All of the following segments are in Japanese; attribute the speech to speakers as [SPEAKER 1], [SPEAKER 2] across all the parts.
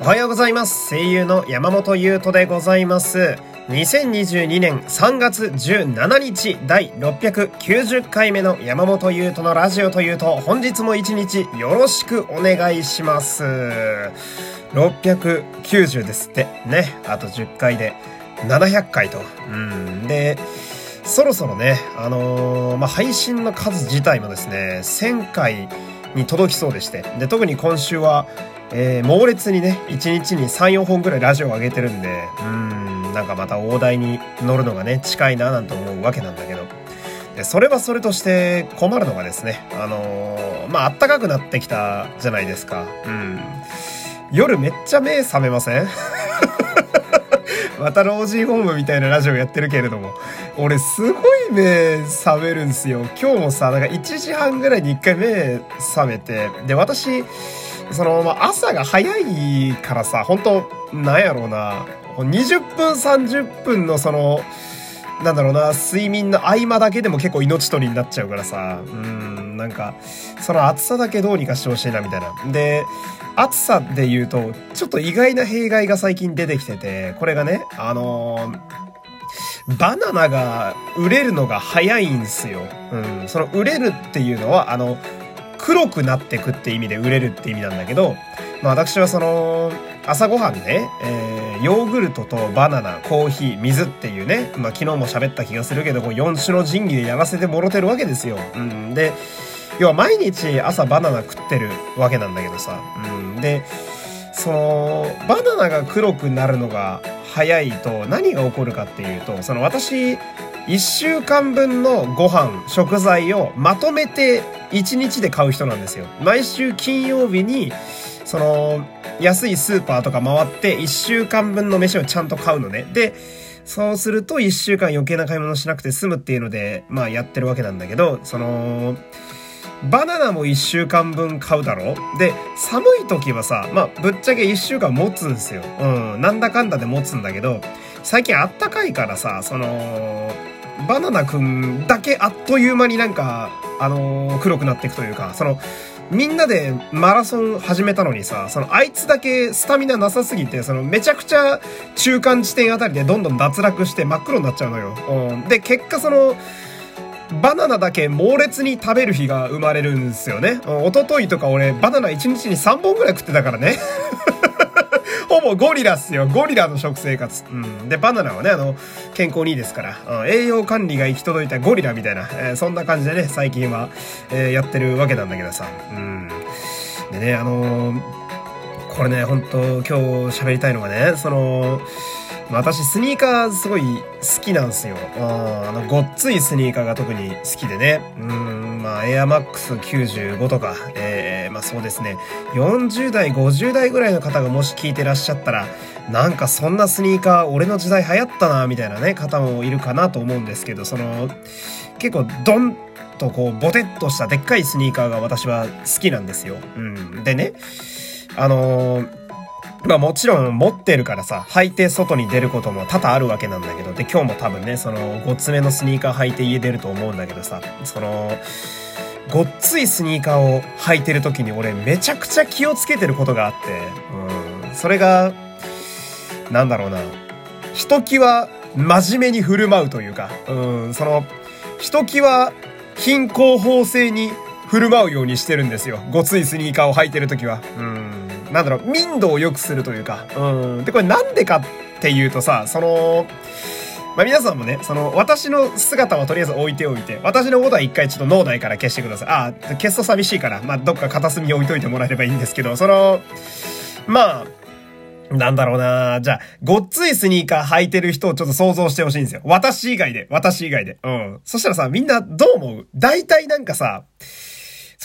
[SPEAKER 1] おはようございます。声優の山本優斗でございます。2022年3月17日第690回目の山本優斗のラジオというと本日も一日よろしくお願いします。690ですって。ね。あと10回で700回と。うん。で、そろそろね、あのー、まあ、配信の数自体もですね、1000回に届きそうでして。で、特に今週は、えー、猛烈にね、1日に3、4本ぐらいラジオを上げてるんで、うん、なんかまた大台に乗るのがね、近いななんて思うわけなんだけど。で、それはそれとして困るのがですね、あのー、まあ、暖かくなってきたじゃないですか。うん。夜めっちゃ目覚めません？また老人ホームみたいなラジオやってるけれども、俺すごい目覚めるんすよ。今日もさ、なんか1時半ぐらいに1回目覚めて、で、私、その、まあ、朝が早いからさ、本当なんやろうな、20分30分のその、なんだろうな、睡眠の合間だけでも結構命取りになっちゃうからさ、うん、なんか、その暑さだけどうにかしてほしいな、みたいな。で、暑さで言うと、ちょっと意外な弊害が最近出てきてて、これがね、あの、バナナが売れるのが早いんすよ。うん。その売れるっていうのは、あの、黒くなってくって意味で売れるって意味なんだけど、まあ私はその、朝ごはんね、えー、ヨーグルトとバナナ、コーヒー、水っていうね、まあ昨日も喋った気がするけど、こう4種の神器でやらせてもろてるわけですよ。うん。で、要は毎日朝バナナ食ってるわけなんだけどさ。うん。で、その、バナナが黒くなるのが早いと何が起こるかっていうと、その私、1週間分のご飯、食材をまとめて1日で買う人なんですよ。毎週金曜日に、その、安いスーパーとか回って1週間分の飯をちゃんと買うのね。で、そうすると1週間余計な買い物しなくて済むっていうので、まあやってるわけなんだけど、その、バナナも1週間分買うだろ？で、寒い時はさ、まあ、ぶっちゃけ1週間持つんすよ。うん。なんだかんだで持つんだけど、最近あったかいからさ、その、バナナくんだけあっという間になんか、あのー、黒くなっていくというか、その、みんなでマラソン始めたのにさ、そのあいつだけスタミナなさすぎて、そのめちゃくちゃ中間地点あたりでどんどん脱落して真っ黒になっちゃうのよ。うん。で、結果その、バナナだけ猛烈に食べる日が生まれるんですよね。一昨日とか俺バナナ1日に3本ぐらい食ってたからね。ほぼゴリラっすよ。ゴリラの食生活。うん。で、バナナはね、あの、健康にいいですから、うん、栄養管理が行き届いたゴリラみたいな、えー、そんな感じでね、最近は、えー、やってるわけなんだけどさ。うん。でね、あのー、これね、本当今日喋りたいのがね、その、私スニーカーすごい好きなんですよ。あの、ごっついスニーカーが特に好きでね。うん、まあ、エアマックス95とか、えー、まあそうですね。40代、50代ぐらいの方がもし聞いてらっしゃったら、なんかそんなスニーカー俺の時代流行ったな、みたいなね、方もいるかなと思うんですけど、その、結構ドンとこう、ボテッとしたでっかいスニーカーが私は好きなんですよ。うん。でね、あのーまあもちろん持ってるからさ、履いて外に出ることも多々あるわけなんだけど、で、今日も多分ね、その、ごつめのスニーカー履いて家出ると思うんだけどさ、その、ごっついスニーカーを履いてる時に俺めちゃくちゃ気をつけてることがあって、うん、それが、なんだろうな、ひときわ真面目に振る舞うというか、うん、その、ひときわ貧困法制に振る舞うようにしてるんですよ。ごついスニーカーを履いてる時は。うん。なんだろう、民度を良くするというか、うん。で、これなんでかっていうとさ、その、まあ、皆さんもね、その、私の姿はとりあえず置いておいて、私のことは一回ちょっと脳内から消してください。ああ、消すと寂しいから、まあ、どっか片隅に置いといてもらえればいいんですけど、その、まあ、なんだろうなじゃあ、ごっついスニーカー履いてる人をちょっと想像してほしいんですよ。私以外で。私以外で。うん。そしたらさ、みんなどう思う？大体なんかさ、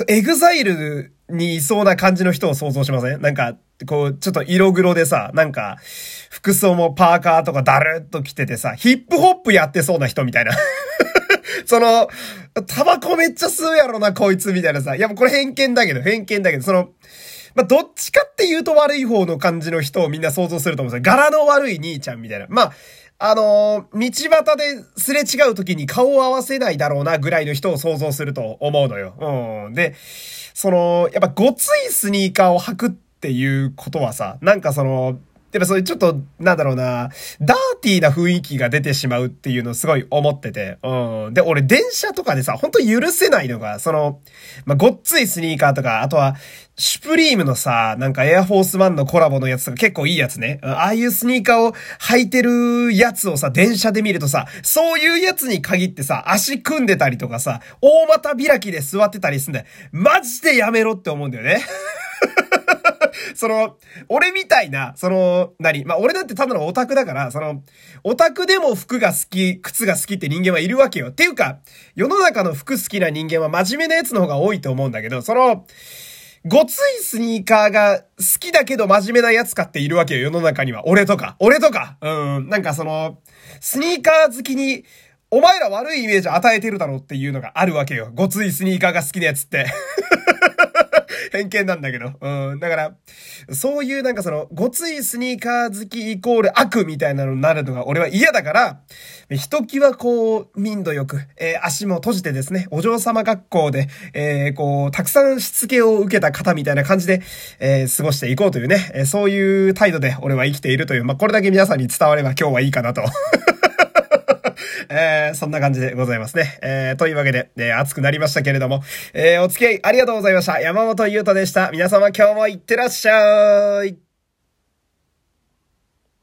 [SPEAKER 1] エグザイルにいそうな感じの人を想像しません？なんか、こう、ちょっと色黒でさ、なんか、服装もパーカーとかだるっと着ててさ、ヒップホップやってそうな人みたいな。その、タバコめっちゃ吸うやろな、こいつみたいなさ。いや、もうこれ偏見だけど、偏見だけど、その、まあ、どっちかっていうと悪い方の感じの人をみんな想像すると思うんですよ。柄の悪い兄ちゃんみたいな。まあ、あのー、道端ですれ違う時に顔を合わせないだろうなぐらいの人を想像すると思うのよ。うん。で、その、やっぱごついスニーカーを履くっっていうことはさ、なんかその、やっぱそういうちょっと、なんだろうな、ダーティーな雰囲気が出てしまうっていうのをすごい思ってて。うん。で、俺電車とかでさ、ほんと許せないのが、その、まあ、ごっついスニーカーとか、あとは、シュプリームのさ、なんかエアフォースワンのコラボのやつとか結構いいやつね。ああいうスニーカーを履いてるやつをさ、電車で見るとさ、そういうやつに限ってさ、足組んでたりとかさ、大股開きで座ってたりすんだよ。マジでやめろって思うんだよね。その、俺みたいな、その、何？まあ、俺だってただのオタクだから、その、オタクでも服が好き、靴が好きって人間はいるわけよ。っていうか、世の中の服好きな人間は真面目なやつの方が多いと思うんだけど、その、ごついスニーカーが好きだけど真面目なやつかっているわけよ、世の中には。俺とか。俺とか。うん。なんかその、スニーカー好きに、お前ら悪いイメージ与えてるだろうっていうのがあるわけよ。ごついスニーカーが好きなやつって。偏見なんだけど。うん。だから、そういうなんかその、ごついスニーカー好きイコール悪みたいなのになるのが俺は嫌だから、ひときわこう、民度よく、えー、足も閉じてですね、お嬢様学校で、えー、こう、たくさんしつけを受けた方みたいな感じで、えー、過ごしていこうというね、えそういう態度で俺は生きているという、まあ、これだけ皆さんに伝われば今日はいいかなと。えー、そんな感じでございますね。えー、というわけで、えー、熱くなりましたけれども、えー、お付き合いありがとうございました。山本優斗でした。皆様今日もいってらっしゃい。